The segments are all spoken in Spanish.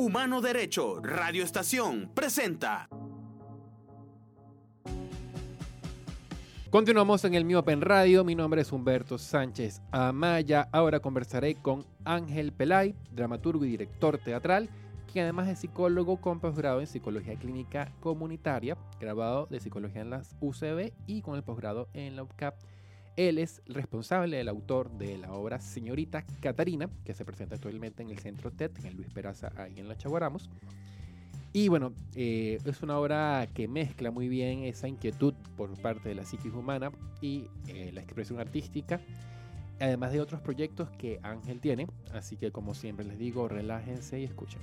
Humano Derecho, Radio Estación, presenta. Continuamos en el Mi Open Radio. Mi nombre es Humberto Sánchez Amaya. Ahora conversaré con Ángel Pelay, dramaturgo y director teatral, quien además es psicólogo con posgrado en psicología clínica comunitaria, grabado de psicología en las UCB y con el posgrado en la UCAP. Él es responsable, el autor de la obra Señorita Catarina, que se presenta actualmente en el Centro TED, en el Luis Peraza, ahí en la Chaguaramos. Y bueno, eh, es una obra que mezcla muy bien esa inquietud por parte de la psiquis humana y eh, la expresión artística, además de otros proyectos que Ángel tiene. Así que como siempre les digo, relájense y escuchen.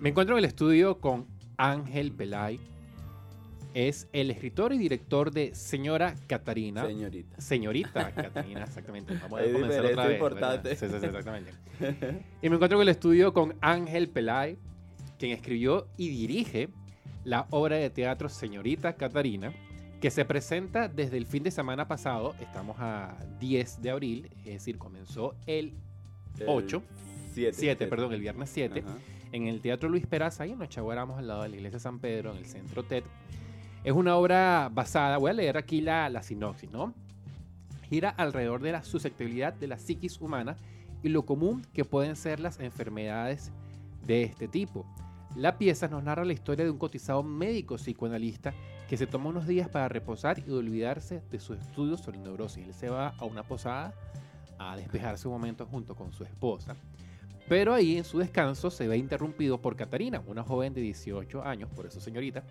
Me encuentro en el estudio con Ángel Pelay. Es el escritor y director de Señora Catarina. Señorita. Señorita Catarina, exactamente. Vamos a comenzar otra vez. importante. Sí, sí, sí, exactamente. y me encuentro en el estudio con Ángel Pelay, quien escribió y dirige la obra de teatro Señorita Catarina, que se presenta desde el fin de semana pasado. Estamos a 10 de abril, es decir, comenzó el El 8, Siete. 7, perdón, el viernes 7, Ajá. en el Teatro Luis Peraza, ahí en Nochaguaramos, al lado de la Iglesia San Pedro, en el Centro TED. Es una obra basada, voy a leer aquí la, la sinopsis, ¿no? Gira alrededor de la susceptibilidad de la psiquis humana y lo común que pueden ser las enfermedades de este tipo. La pieza nos narra la historia de un cotizado médico psicoanalista que se toma unos días para reposar y olvidarse de sus estudios sobre neurosis. Él se va a una posada a despejarse un momento junto con su esposa. Pero ahí en su descanso se ve interrumpido por Catarina, una joven de 18 años, por eso señorita,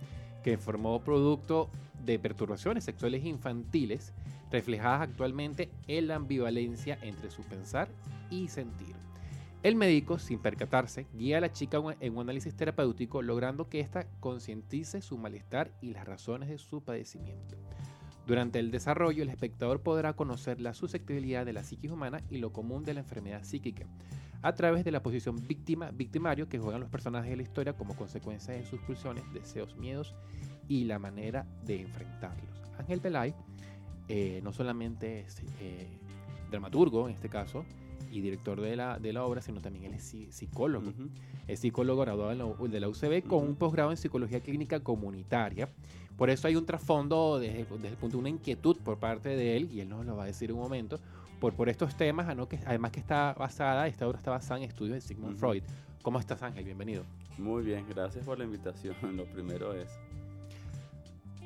que formó producto de perturbaciones sexuales infantiles reflejadas actualmente en la ambivalencia entre su pensar y sentir. El médico, sin percatarse, guía a la chica en un análisis terapéutico, logrando que ésta concientice su malestar y las razones de su padecimiento. Durante el desarrollo, el espectador podrá conocer la susceptibilidad de la psiquis humana y lo común de la enfermedad psíquica, a través de la posición víctima-victimario que juegan los personajes de la historia como consecuencia de sus pulsiones, deseos, miedos y la manera de enfrentarlos. Ángel Pelay eh, no solamente es eh, dramaturgo, en este caso, y director de la, de la obra, sino también él es psi- psicólogo. Ujú. Es psicólogo graduado de la, de la UCB con Ujú. un posgrado en psicología clínica comunitaria. Por eso hay un trasfondo desde, desde el punto de una inquietud por parte de él, y él nos lo va a decir en un momento, por, por estos temas, ¿no? que, además que está basada, esta obra está basada en estudios de Sigmund Ujú. Freud. ¿Cómo estás, Ángel? Bienvenido. Muy bien, gracias por la invitación. Lo primero es.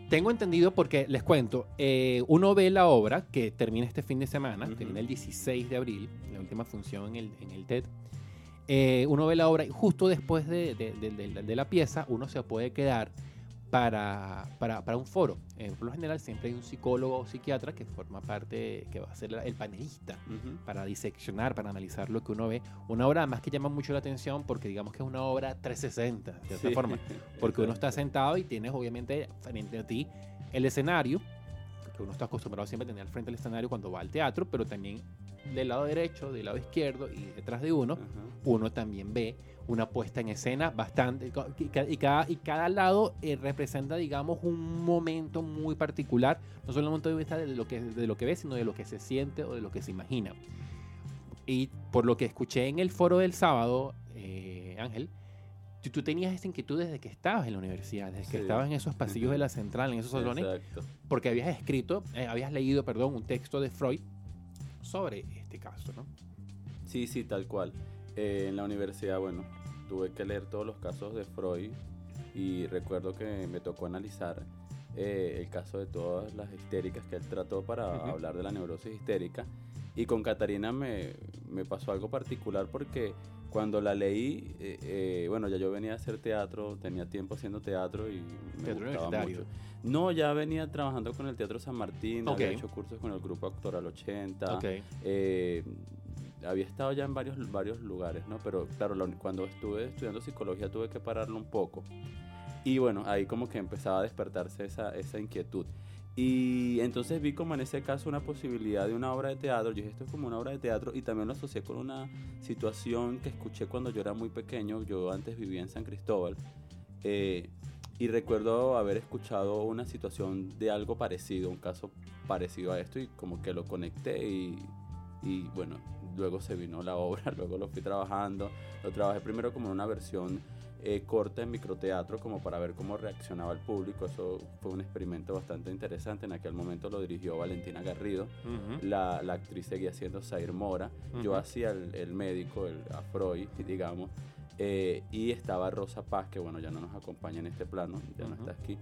Tengo entendido porque, les cuento, eh, uno ve la obra que termina este fin de semana, Ujú. termina el 16 de abril, la última función en el, en el TED. Eh, uno ve la obra y justo después de, de- de- de- de la pieza uno se puede quedar para, para, para un foro. Eh, por lo general siempre hay un psicólogo o psiquiatra que forma parte, que va a ser el panelista Ujú. para diseccionar, para analizar lo que uno ve. Una obra además que llama mucho la atención porque digamos que es una obra 360, de cierta Sí. forma porque uno está sentado y tienes obviamente frente a ti el escenario, que uno está acostumbrado siempre a tener al frente del escenario cuando va al teatro, pero también del lado derecho, del lado izquierdo y detrás de uno, Ajá. uno también ve una puesta en escena bastante, y ca- y cada, y cada lado eh, representa, digamos, un momento muy particular, no solo el punto de vista de lo, que, de lo que ve, sino de lo que se siente o de lo que se imagina. Y por lo que escuché en el foro del sábado, eh, Ángel, tú, tú tenías esa inquietud desde que estabas en la universidad, desde que estabas en esos pasillos de la central, en esos salones, Exacto. porque habías escrito, eh, habías leído, perdón, un texto de Freud sobre este caso, ¿no? Sí, sí, tal cual. Eh, en la universidad, bueno, tuve que leer todos los casos de Freud y recuerdo que me tocó analizar eh, el caso de todas las histéricas que él trató para Ujú. hablar de la neurosis histérica. Y con Catarina me, me pasó algo particular porque cuando la leí, eh, eh, bueno, ya yo venía a hacer teatro, tenía tiempo haciendo teatro y me Teatro gustaba mucho. No, ya venía trabajando con el Teatro San Martín, había Ok. hecho cursos con el grupo Actoral 80. Ok. Eh, había estado ya en varios, varios lugares, ¿no? Pero claro, la- cuando estuve estudiando psicología tuve que pararlo un poco. Y bueno, ahí como que empezaba a despertarse esa, esa inquietud. Y entonces vi como en ese caso una posibilidad de una obra de teatro. Yo dije, esto es como una obra de teatro. Y también lo asocié con una situación que escuché cuando yo era muy pequeño. Yo antes vivía en San Cristóbal. Eh, y recuerdo haber escuchado una situación de algo parecido, un caso parecido a esto. Y como que lo conecté y, y bueno, luego se vino la obra, luego lo fui trabajando. Lo trabajé primero como una versión eh, corta en microteatro como para ver cómo reaccionaba el público. Eso fue un experimento bastante interesante. En aquel momento lo dirigió Valentina Garrido. Ujú. La, la actriz seguía siendo Zair Mora. Yo Ujú. hacía el, el médico, el a Freud, digamos. eh, y estaba Rosa Paz, que bueno, ya no nos acompaña en este plano, ya no Ujú. está aquí.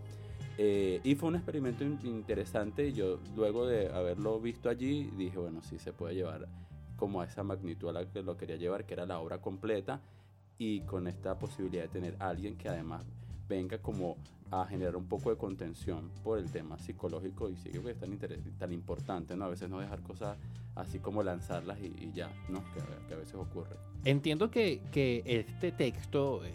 Eh, y fue un experimento in- interesante. Yo, luego de haberlo visto allí, dije, bueno, sí se puede llevar como a esa magnitud a la que lo quería llevar, que era la obra completa, y con esta posibilidad de tener a alguien que además venga como a generar un poco de contención por el tema psicológico y sí que es tan, tan importante, ¿no? A veces no dejar cosas así como lanzarlas y, y ya, ¿no? Que, que a veces ocurre. Entiendo que, que este texto eh,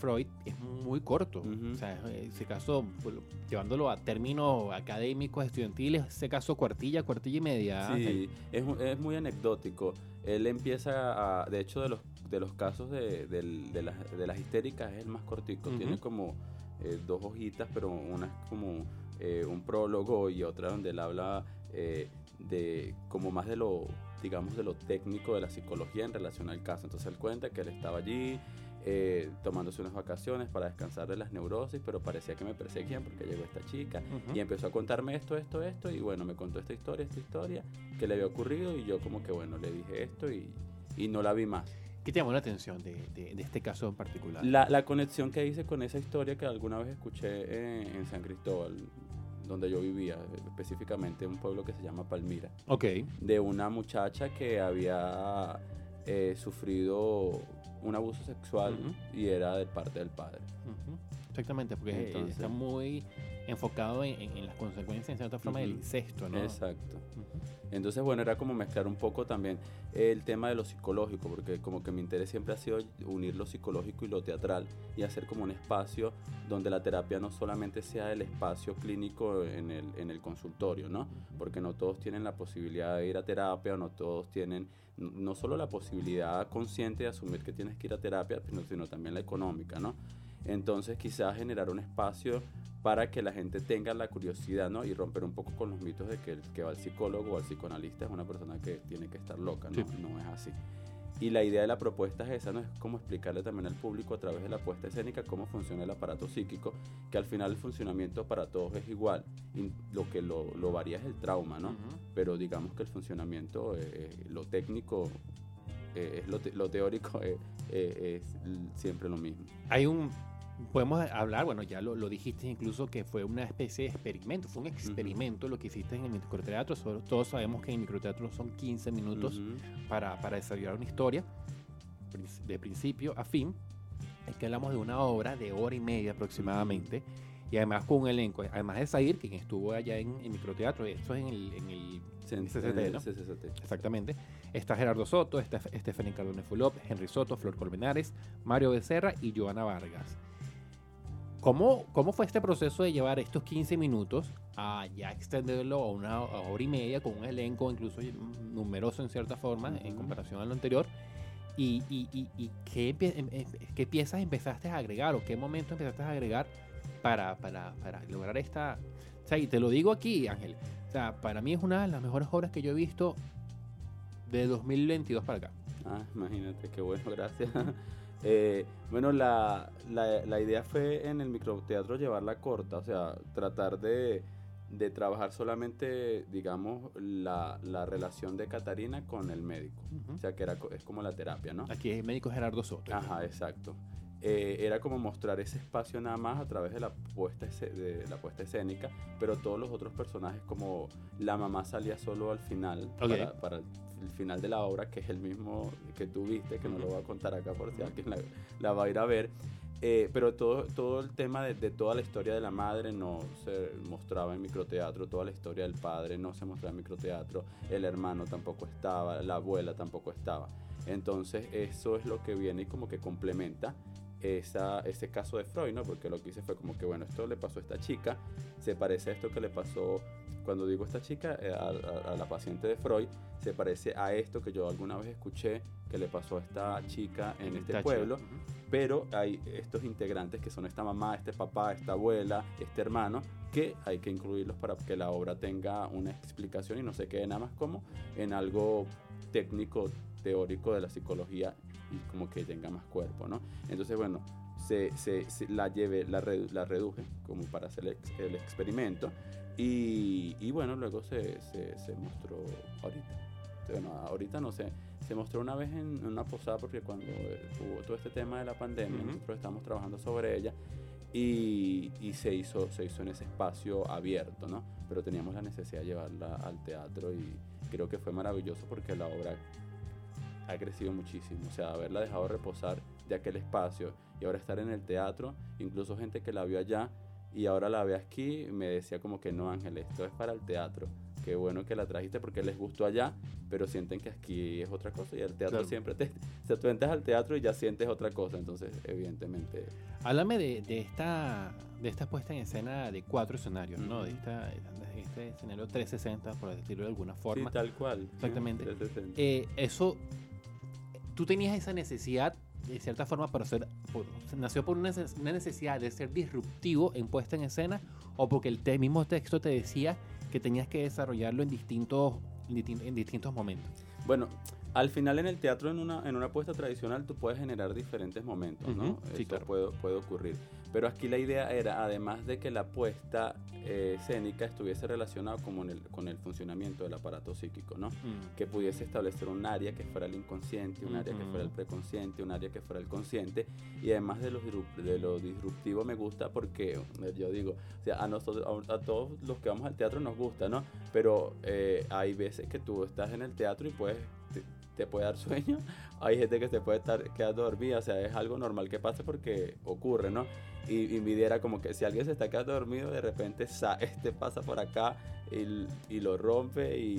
Freud es muy corto. O sea, en ese caso, pues, llevándolo a términos académicos, estudiantiles, ese caso cuartilla, cuartilla y media. Sí, es, es muy anecdótico. Él empieza a, de hecho, de los, de los casos de, de las, de las histéricas es el más cortico. Tiene como eh, dos hojitas, pero una es como eh, un prólogo y otra donde él habla eh, de como más de lo, digamos, de lo técnico de la psicología en relación al caso. Entonces él cuenta que él estaba allí eh, tomándose unas vacaciones para descansar de las neurosis, pero parecía que me perseguían porque llegó esta chica y empezó a contarme esto, esto, esto, y bueno, me contó esta historia, esta historia, que le había ocurrido, y yo como que bueno, le dije esto y, y no la vi más. ¿Qué te llamó la atención de, de- de este caso en particular? La, la conexión que hice con esa historia que alguna vez escuché en, en San Cristóbal, donde yo vivía, específicamente en un pueblo que se llama Palmira, Ok. de una muchacha que había eh, sufrido un abuso sexual y era de parte del padre. Exactamente, porque eh, Entonces- está muy enfocado en, en- en las consecuencias, en cierta forma, del Ujú. incesto, ¿no? Exacto. Ujú. Entonces, bueno, era como mezclar un poco también el tema de lo psicológico, porque como que mi interés siempre ha sido unir lo psicológico y lo teatral y hacer como un espacio donde la terapia no solamente sea el espacio clínico en el, en el consultorio, ¿no? Porque no todos tienen la posibilidad de ir a terapia, no todos tienen no solo la posibilidad consciente de asumir que tienes que ir a terapia, sino, sino también la económica, ¿no? Entonces quizás generar un espacio para que la gente tenga la curiosidad, ¿no? Y romper un poco con los mitos de que el que va al psicólogo o al psicoanalista es una persona que tiene que estar loca, ¿no? Sí. No es así. Y la idea de la propuesta es esa, ¿no? Es como explicarle también al público a través de la puesta escénica cómo funciona el aparato psíquico, que al final el funcionamiento para todos es igual. Y lo que lo, lo varía es el trauma, ¿no? Ujú. Pero digamos que el funcionamiento, eh, lo técnico, eh, es lo, te- lo teórico eh, eh, es siempre lo mismo. Hay un. Podemos hablar, bueno, ya lo, lo dijiste incluso que fue una especie de experimento, fue un experimento lo que hiciste en el microteatro. Todos sabemos que en el microteatro son 15 minutos Ujú. para, para desarrollar una historia, de principio a fin. Es que hablamos de una obra de hora y media aproximadamente, y además con un elenco, además de Zair, quien estuvo allá en el microteatro, esto es en el, en el CCT, ¿no? Exactamente. Está Gerardo Soto, está Stephanie Cardone Fulop, Henry Soto, Flor Colmenares, Mario Becerra y Joana Vargas. ¿Cómo, ¿Cómo fue este proceso de llevar estos 15 minutos a ya extenderlo a una a hora y media con un elenco incluso numeroso en cierta forma en Ujú. comparación al lo anterior? ¿Y, y, y, y qué, em- em- qué piezas empezaste a agregar o qué momento empezaste a agregar para, para, para lograr esta... O sea, y te lo digo aquí, Ángel. O sea, para mí es una de las mejores obras que yo he visto de 2022 para acá. Ah, imagínate, qué bueno, gracias. Eh, bueno, la, la, la idea fue en el microteatro llevarla corta, o sea, tratar de, de trabajar solamente, digamos, la, la relación de Catarina con el médico. O sea, que era, es como la terapia, ¿no? Aquí es el médico Gerardo Soto. Ajá, exacto. Eh, era como mostrar ese espacio nada más a través de la, puesta de la puesta escénica, pero todos los otros personajes, como la mamá salía solo al final, Ok. para, para el final de la obra, que es el mismo que tú viste, que no lo voy a contar acá por si alguien la, la va a ir a ver. Eh, pero todo, todo el tema de, de toda la historia de la madre no se mostraba en microteatro, toda la historia del padre no se mostraba en microteatro, el hermano tampoco estaba, la abuela tampoco estaba. Entonces eso es lo que viene y como que complementa esa, ese caso de Freud, ¿no? Porque lo que hice fue como que, bueno, esto le pasó a esta chica, se parece a esto que le pasó, cuando digo esta chica, eh, a, a- a la paciente de Freud, se parece a esto que yo alguna vez escuché que le pasó a esta chica en este pueblo, pero hay estos integrantes que son esta mamá, este papá, esta abuela, este hermano, que hay que incluirlos para que la obra tenga una explicación y no se quede nada más como en algo técnico, teórico de la psicología y como que tenga más cuerpo, ¿no? Entonces, bueno, se, se- se- la llevé, la, redu- la reduje como para hacer el, ex- el experimento y, y bueno, luego se, se, mostró ahorita. Bueno, ahorita no sé, se mostró una vez en una posada porque cuando hubo todo este tema de la pandemia, Ujú. nosotros estamos trabajando sobre ella y, y se, hizo, se hizo en ese espacio abierto, ¿no? Pero teníamos la necesidad de llevarla al teatro y creo que fue maravilloso porque la obra ha crecido muchísimo. O sea, haberla dejado reposar de aquel espacio y ahora estar en el teatro, incluso gente que la vio allá y ahora la ve aquí, me decía como que no, Ángel, esto es para el teatro. Qué bueno que la trajiste porque les gustó allá, pero sienten que aquí es otra cosa y el teatro Claro. siempre te... O sea, tú entras al teatro y ya sientes otra cosa, entonces evidentemente... Háblame de, de esta de esta puesta en escena de cuatro escenarios, ¿no? Ujú. De, esta, de este escenario 360, por decirlo de alguna forma. Sí, tal cual. Exactamente. 360. Eh, eso, tú tenías esa necesidad, de cierta forma, para ser, por- nació por una neces- una necesidad de ser disruptivo en puesta en escena o porque el te- mismo texto te decía que tenías que desarrollarlo en distintos, en distin- en distintos momentos. Bueno, al final en el teatro, en una, en una puesta tradicional, tú puedes generar diferentes momentos, ¿no? Ujú, sí, Eso claro. puede, puede ocurrir. Pero aquí la idea era, además de que la puesta eh, escénica estuviese relacionada como en el- con el funcionamiento del aparato psíquico, ¿no? que pudiese establecer un área que fuera el inconsciente, un área que fuera el preconsciente, un área que fuera el consciente. Y además de lo, de lo disruptivo me gusta porque, eh, yo digo, o sea, a, nosotros, a, a todos los que vamos al teatro nos gusta, ¿no? Pero eh, hay veces que tú estás en el teatro y puedes, te, puede dar sueño. Hay gente que se puede estar quedando dormida, o sea, es algo normal que pase porque ocurre, ¿no? Y, y mi idea era como que si alguien se está quedando dormido, de repente este pasa por acá y, y lo rompe y-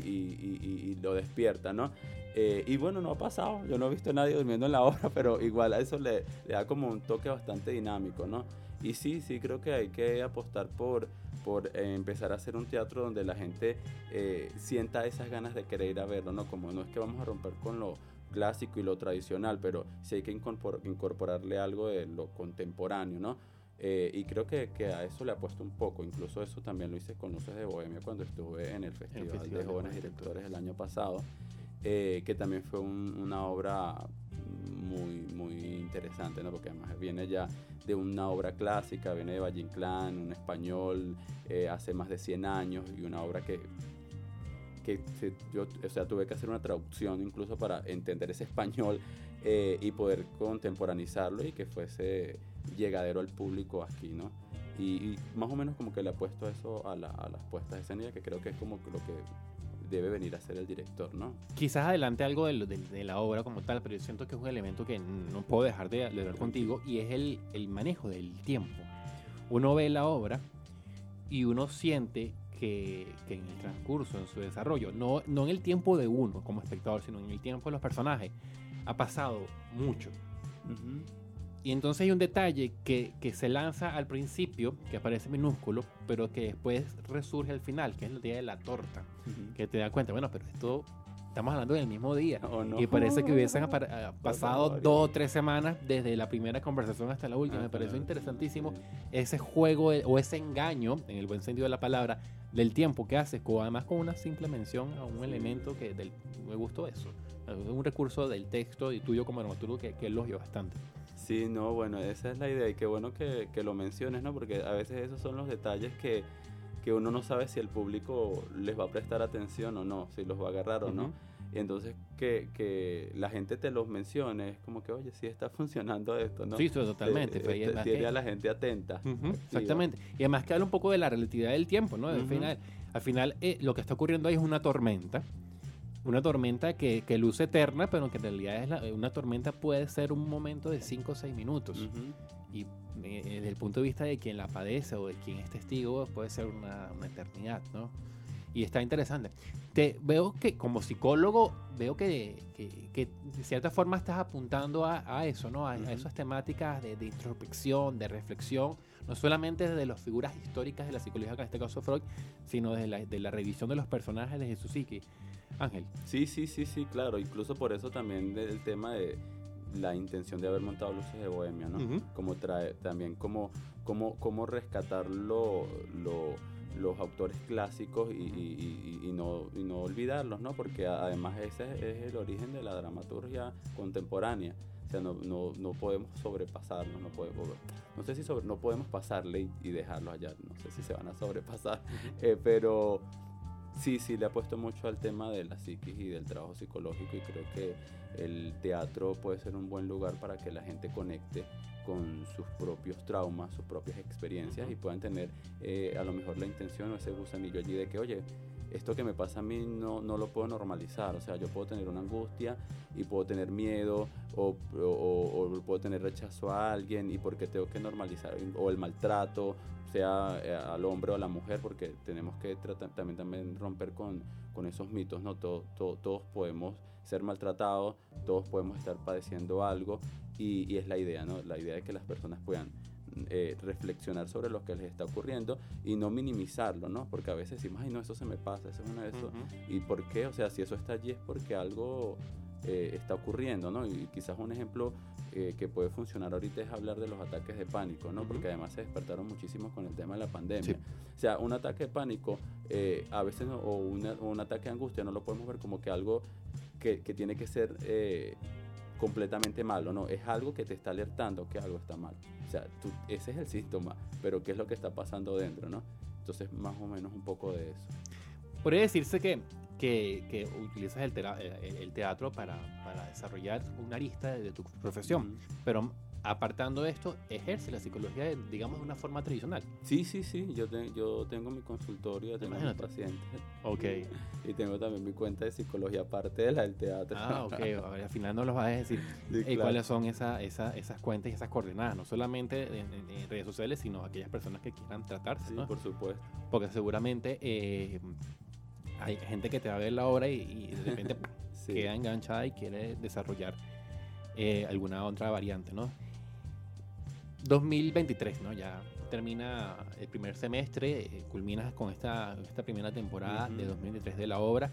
y lo despierta, ¿no? Eh, y bueno, no ha pasado, yo no he visto a nadie durmiendo en la obra, pero igual a eso le, le da como un toque bastante dinámico, ¿no? Y sí, sí creo que hay que apostar por, por eh, empezar a hacer un teatro donde la gente eh, sienta esas ganas de querer ir a verlo, ¿no? Como no es que vamos a romper con lo clásico y lo tradicional, pero sí hay que incorpor- incorporarle algo de lo contemporáneo, ¿no? Eh, y creo que, que a eso le apuesto un poco. Incluso eso también lo hice con Luces de Bohemia cuando estuve en el Festival, Festival de Jóvenes Directores el año pasado, eh, que también fue un- una obra muy, muy interesante, ¿no? Porque además viene ya de una obra clásica, viene de Valle Inclán, un español eh, hace más de 100 años y una obra que que yo o sea, tuve que hacer una traducción incluso para entender ese español eh, y poder contemporanizarlo y que fuese llegadero al público aquí, ¿no? Y, y más o menos como que le apuesto eso a, la- a las puestas escénicas, que creo que es como lo que debe venir a ser el director, ¿no? Quizás adelante algo de, de- de la obra como tal, pero yo siento que es un elemento que no puedo dejar de, de hablar contigo y es el, el manejo del tiempo. Uno ve la obra y uno siente que, que en el transcurso, en su desarrollo, no, no en el tiempo de uno como espectador, sino en el tiempo de los personajes, ha pasado mucho. Y entonces hay un detalle que, que se lanza al principio, que aparece minúsculo, pero que después resurge al final, que es el día de la torta, que te da cuenta, bueno, pero esto estamos hablando del mismo día. ¿O no? Y parece que hubiesen ah, pasado dos o tres semanas desde la primera conversación hasta la última. Me pareció interesantísimo ese juego de- o ese engaño, en el buen sentido de la palabra, del tiempo que haces, además con una simple mención a un elemento que del, me gustó eso. Es un recurso del texto y tuyo como dramaturgo que, que elogio bastante. Sí, no, bueno, esa es la idea y qué bueno que, que lo menciones, ¿no? Porque a veces esos son los detalles que, que uno no sabe si el público les va a prestar atención o no, si los va a agarrar o no. Y entonces que, que la gente te los mencione es como que, oye, sí está funcionando esto, ¿no? Sí, totalmente. Eh, eh, además tiene a la gente atenta. Exactamente. Y además que habla un poco de la relatividad del tiempo, ¿no? Al final, al final eh, lo que está ocurriendo ahí es una tormenta. Una tormenta que, que luce eterna, pero que en realidad es la- una tormenta puede ser un momento de 5 o 6 minutos. Ujú. Y eh, desde el punto de vista de quien la padece o de quien es testigo, puede ser una, una eternidad, ¿no? Y está interesante. Te veo que como psicólogo, veo que, que, que de cierta forma estás apuntando a, a eso, ¿no? A, a Ujú. esas temáticas de, de introspección, de reflexión, no solamente desde las figuras históricas de la psicología, que en este caso Freud, sino desde la, de la revisión de los personajes de su psique. Ángel. Sí, sí, sí, sí, claro. Incluso por eso también del tema de la intención de haber montado Luces de Bohemia, ¿no? Como trae, también como, como, como rescatar lo, lo, los autores clásicos y, y- y- y no, y no olvidarlos, ¿no? Porque además ese es, es el origen de la dramaturgia contemporánea. O sea, no, no, no podemos sobrepasarlo, no podemos, no sé si sobre- no podemos pasarle y, y dejarlo allá, no sé si se van a sobrepasar, eh, pero sí, sí le apuesto mucho al tema de la psiquis y del trabajo psicológico y creo que el teatro puede ser un buen lugar para que la gente conecte con sus propios traumas, sus propias experiencias y puedan tener eh, a lo mejor la intención o ese gusanillo allí de que, oye, esto que me pasa a mí no, no lo puedo normalizar, o sea, yo puedo tener una angustia y puedo tener miedo o, puedo tener rechazo a alguien y porque tengo que normalizar, o el maltrato, sea eh, al hombre o a la mujer, porque tenemos que tratar, también, también romper con, con esos mitos, ¿no? Todo- todo- todos podemos ser maltratados, todos podemos estar padeciendo algo y, y es la idea, ¿no? La idea de que las personas puedan eh, reflexionar sobre lo que les está ocurriendo y no minimizarlo, ¿no? Porque a veces decimos, ay, no, eso se me pasa, eso es una de eso. ¿Y por qué? O sea, si eso está allí es porque algo eh, está ocurriendo, ¿no? Y quizás un ejemplo eh, que puede funcionar ahorita es hablar de los ataques de pánico, ¿no? Porque además se despertaron muchísimo con el tema de la pandemia. Sí. O sea, un ataque de pánico, eh, a veces, no- o, una- o un ataque de angustia, no lo podemos ver como que algo que, que tiene que ser completamente malo, ¿no? Es algo que te está alertando que algo está mal. O sea, tú- ese es el síntoma, pero ¿qué es lo que está pasando dentro, ¿no? Entonces, más o menos un poco de eso. Podría decirse que, que, que utilizas el, el- el teatro para, para desarrollar una arista de, de tu profesión, pero apartando esto, ejerce la psicología, de, digamos, de una forma tradicional. Sí, sí, sí. Yo, te- yo tengo mi consultorio, tengo mis pacientes. Ok. Y tengo también mi cuenta de psicología aparte de la del teatro. Ah, ok. A ver, al final nos los vas a decir Sí, eh, claro. cuáles son esa, esa- esas cuentas y esas coordenadas, no solamente en, en- en redes sociales, sino aquellas personas que quieran tratarse, Sí, ¿no? por supuesto. Porque seguramente eh, hay gente que te va a ver la obra y, y de repente Sí. queda enganchada y quiere desarrollar eh, alguna otra variante, ¿no? 2023, ¿no? Ya termina el primer semestre, eh, culminas con esta, esta primera temporada de Ujú. 2023 de la obra.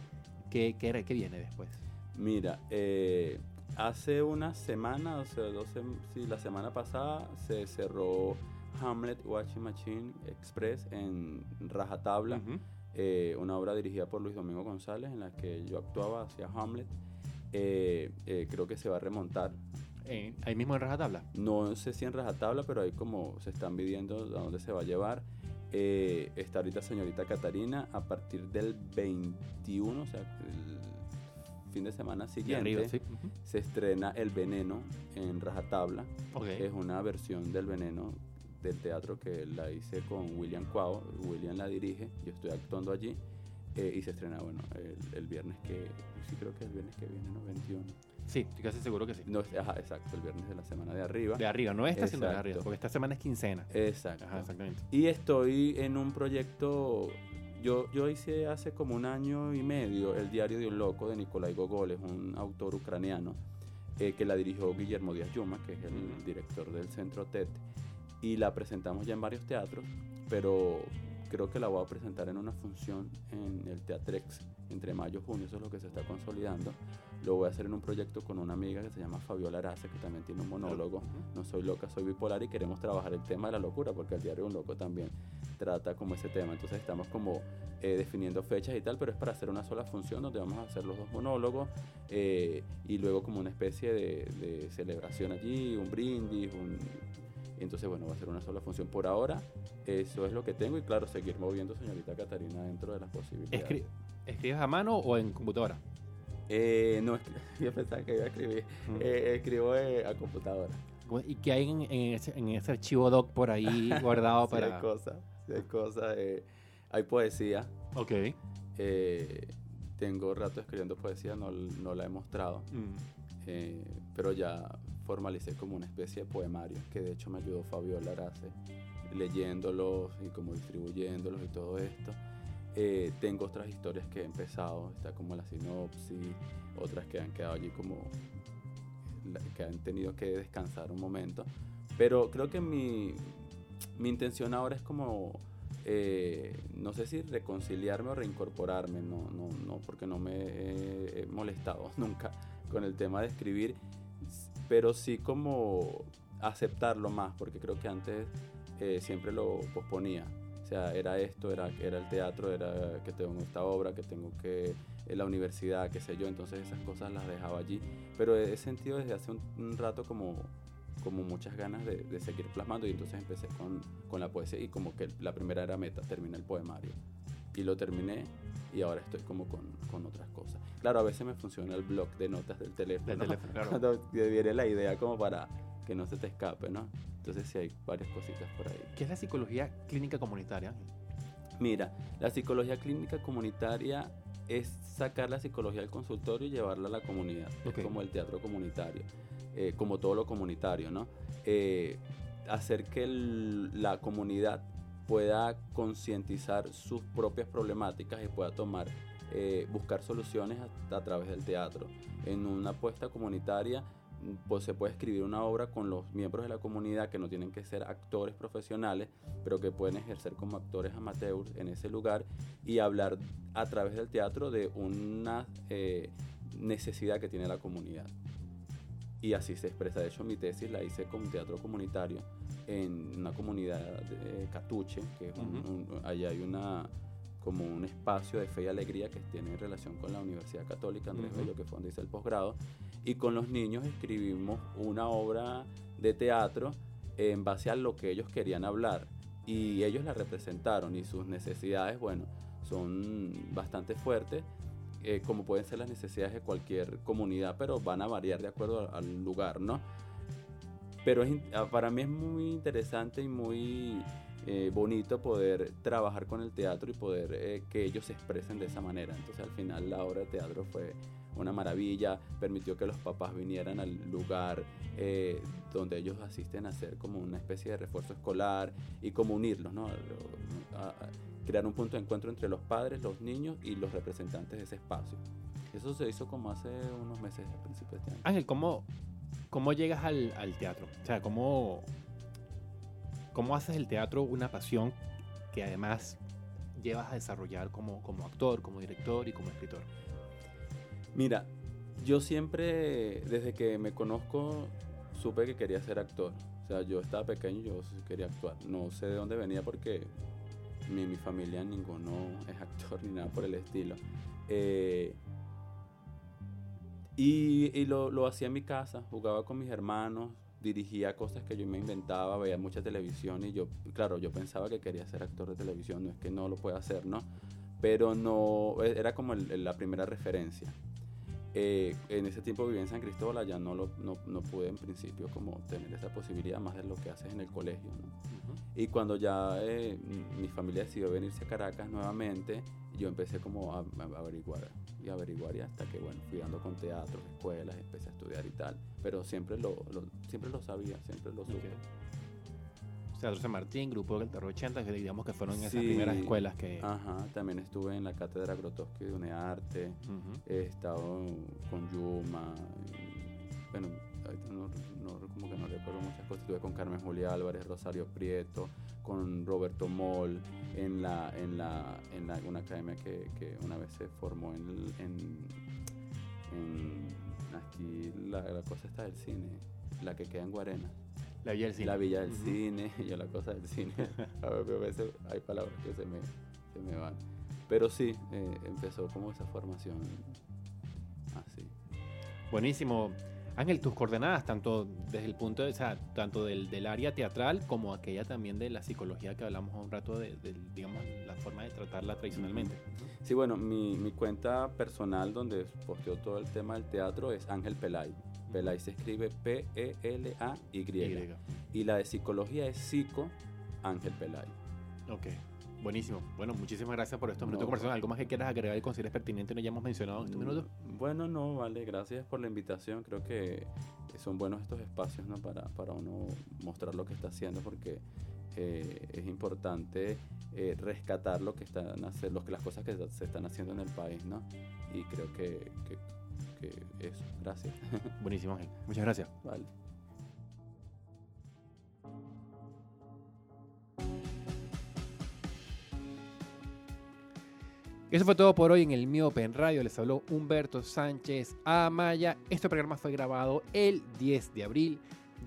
¿Qué, qué, qué viene después? Mira, eh, hace una semana, o sea, dos sí, la semana pasada se cerró Hamlet Watching Machine Express en Rajatabla, eh, una obra dirigida por Luis Domingo González en la que yo actuaba hacia Hamlet. Creo que se va a remontar. Eh, ahí mismo en Rajatabla. No sé si en Rajatabla, pero ahí como se están midiendo a dónde se va a llevar. Eh, está ahorita señorita Catarina a partir del 21, o sea, el fin de semana siguiente arriba, sí. Ujú. se estrena El Veneno en Rajatabla. Ok. Es una versión del Veneno del teatro que la hice con William Cuau. William la dirige, yo estoy actuando allí. eh, y se estrena, bueno, el, el viernes que... Sí, creo que es el viernes que viene, ¿no? 21. Sí, estoy casi seguro que sí. No, ajá, exacto, el viernes de la semana de arriba. De arriba, no esta, sino de arriba, porque esta semana es quincena. Exacto. Ajá, exactamente. Y estoy en un proyecto, yo, yo hice hace como un año y medio El diario de un loco de Nikolai Gogol, es un autor ucraniano eh, que la dirigió Guillermo Díaz Yuma, que es el director del Centro TED, y la presentamos ya en varios teatros, pero creo que la voy a presentar en una función en el Teatrex entre mayo y junio, eso es lo que se está consolidando. Lo voy a hacer en un proyecto con una amiga que se llama Fabiola Arace, que también tiene un monólogo. No soy loca, soy bipolar y queremos trabajar el tema de la locura, porque el diario de un loco también trata como ese tema. Entonces estamos como eh, definiendo fechas y tal, pero es para hacer una sola función donde vamos a hacer los dos monólogos eh, y luego como una especie de, celebración allí, un brindis, un... entonces bueno, va a ser una sola función. Por ahora eso es lo que tengo y claro, seguir moviendo señorita Catarina dentro de las posibilidades. Escri- ¿Escribes a mano o en computadora? Eh, no, yo pensaba que iba a escribir. Eh, escribo eh, a computadora. ¿Y qué hay en, en ese, en ese archivo doc por ahí guardado Sí, para...? hay cosas, sí hay cosas. eh, hay poesía. Ok. eh, tengo rato escribiendo poesía, no, no la he mostrado. Mm. pero ya formalicé como una especie de poemario, que de hecho me ayudó Fabiola Arace, leyéndolos y como distribuyéndolos y todo esto. Eh, tengo otras historias que he empezado, está como la sinopsis, otras que han quedado allí como que han tenido que descansar un momento. Pero creo que mi, mi intención ahora es como, eh, no sé si reconciliarme o reincorporarme, no, no, no, porque no me he, molestado nunca con el tema de escribir, pero sí como aceptarlo más, porque creo que antes eh, siempre lo posponía. O sea, era esto, era, era el teatro, era que tengo esta obra, que tengo que eh, la universidad, qué sé yo, entonces esas cosas las dejaba allí. Pero he sentido desde hace un, un rato como, como muchas ganas de, de, seguir plasmando y entonces empecé con, con, la poesía y como que la primera era meta, terminé el poemario. Y lo terminé y ahora estoy como con, con otras cosas. Claro, a veces me funciona el blog de notas del teléfono. Del teléfono claro. Cuando viene la idea como para que no se te escape, ¿no? Entonces sí hay varias cositas por ahí. ¿Qué es la psicología clínica comunitaria? Mira, la psicología clínica comunitaria es sacar la psicología del consultorio y llevarla a la comunidad. Okay. Es como el teatro comunitario, eh, como todo lo comunitario, ¿no? Eh, hacer que el, la comunidad pueda concientizar sus propias problemáticas y pueda tomar, eh, buscar soluciones a, a, través del teatro. En una apuesta comunitaria pues se puede escribir una obra con los miembros de la comunidad que no tienen que ser actores profesionales, pero que pueden ejercer como actores amateurs en ese lugar y hablar a través del teatro de una eh, necesidad que tiene la comunidad. Y así se expresa. De hecho, mi tesis la hice con teatro comunitario en una comunidad de Catuche, que es un, uh -huh. un, allá hay una como un espacio de fe y alegría que tiene relación con la Universidad Católica Andrés uh -huh. Bello, que fue donde hice el posgrado. Y con los niños escribimos una obra de teatro en base a lo que ellos querían hablar. Y ellos la representaron y sus necesidades, bueno, son bastante fuertes, eh, como pueden ser las necesidades de cualquier comunidad, pero van a variar de acuerdo al lugar, ¿no? Pero es, para mí es muy interesante y muy eh, bonito poder trabajar con el teatro y poder eh, que ellos se expresen de esa manera. Entonces al final la obra de teatro fue una maravilla, permitió que los papás vinieran al lugar eh, donde ellos asisten a hacer como una especie de refuerzo escolar y como unirlos, ¿no? A, a crear un punto de encuentro entre los padres, los niños y los representantes de ese espacio. Eso se hizo como hace unos meses a principios de este año. Ángel, ¿cómo, cómo llegas al, al teatro? O sea, ¿cómo, ¿cómo haces el teatro una pasión que además llevas a desarrollar como, como actor, como director y como escritor? Mira, yo siempre, desde que me conozco, supe que quería ser actor. O sea, yo estaba pequeño y yo quería actuar. No sé de dónde venía porque mi, mi familia ninguno es actor ni nada por el estilo. Eh, y, lo, hacía en mi casa, jugaba con mis hermanos, dirigía cosas que yo me inventaba, veía mucha televisión y yo, claro, yo pensaba que quería ser actor de televisión, no es que no lo pueda hacer, ¿no? Pero no, era como la primera referencia. Eh, en ese tiempo vivía en San Cristóbal, allá no, lo, no, no, pude en principio como tener esa posibilidad más de lo que haces en el colegio. ¿no? Uh -huh. Y cuando ya eh, mi familia decidió venirse a Caracas nuevamente, yo empecé como a, a, averiguar y averiguar y hasta que bueno, fui dando con teatros, escuelas, empecé a estudiar y tal. Pero siempre lo, lo siempre lo sabía, siempre lo supe. Okay. Teatro San Martín, Grupo del Terror 80, que digamos que fueron esas sí, primeras escuelas que... Ajá, también estuve en la Cátedra Grotowski de UNEARTE, uh -huh. he estado con Yuma, y, bueno, no, no, como que no recuerdo muchas cosas, estuve con Carmen Julia Álvarez, Rosario Prieto, con Roberto Moll, en, la, en, la, en la, una academia que, que una vez se formó en, en, en aquí, la, la cosa está del cine, la que queda en Guarena. La Villa del Cine. La Villa del uh -huh. Cine, y la cosa del cine. a, ver, a veces hay palabras que se me, se me van. Pero sí, eh, empezó como esa formación así. Buenísimo. Ángel, tus coordenadas, tanto desde el punto de, o sea, tanto del, del, área teatral como aquella también de la psicología que hablamos un rato de, de digamos, la forma de tratarla tradicionalmente. Sí, bueno, mi, mi cuenta personal donde posteo todo el tema del teatro es Ángel Pelay. Pelay se escribe P-E-L-A-Y. Y. y la de psicología es Psico Ángel Pelay. Ok, buenísimo. Bueno, muchísimas gracias por estos minutos no. de conversación. ¿Algo más que quieras agregar y consideres pertinente no hayamos mencionado en este minuto? Bueno, no, vale, gracias por la invitación. Creo que son buenos estos espacios ¿no? para, para uno mostrar lo que está haciendo porque eh, es importante eh, rescatar lo que están las cosas que se están haciendo en el país, ¿no? Y creo que, que que eso. Gracias. Buenísimo, Ángel. Muchas gracias. Vale. Eso fue todo por hoy en el Miope en Radio. Les habló Humberto Sánchez Amaya. Este programa fue grabado el 10 de abril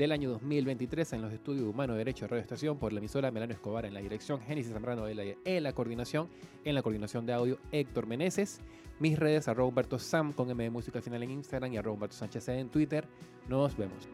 del año 2023 en los estudios Humano Derecho de Radio Estación por la emisora Melano Escobar en la dirección, Génesis Zambrano de en la coordinación, en la coordinación de audio Héctor Meneses. Mis redes arroba Humberto Sam con M de Música al final en Instagram y arroba Humberto Sánchez en Twitter. Nos vemos.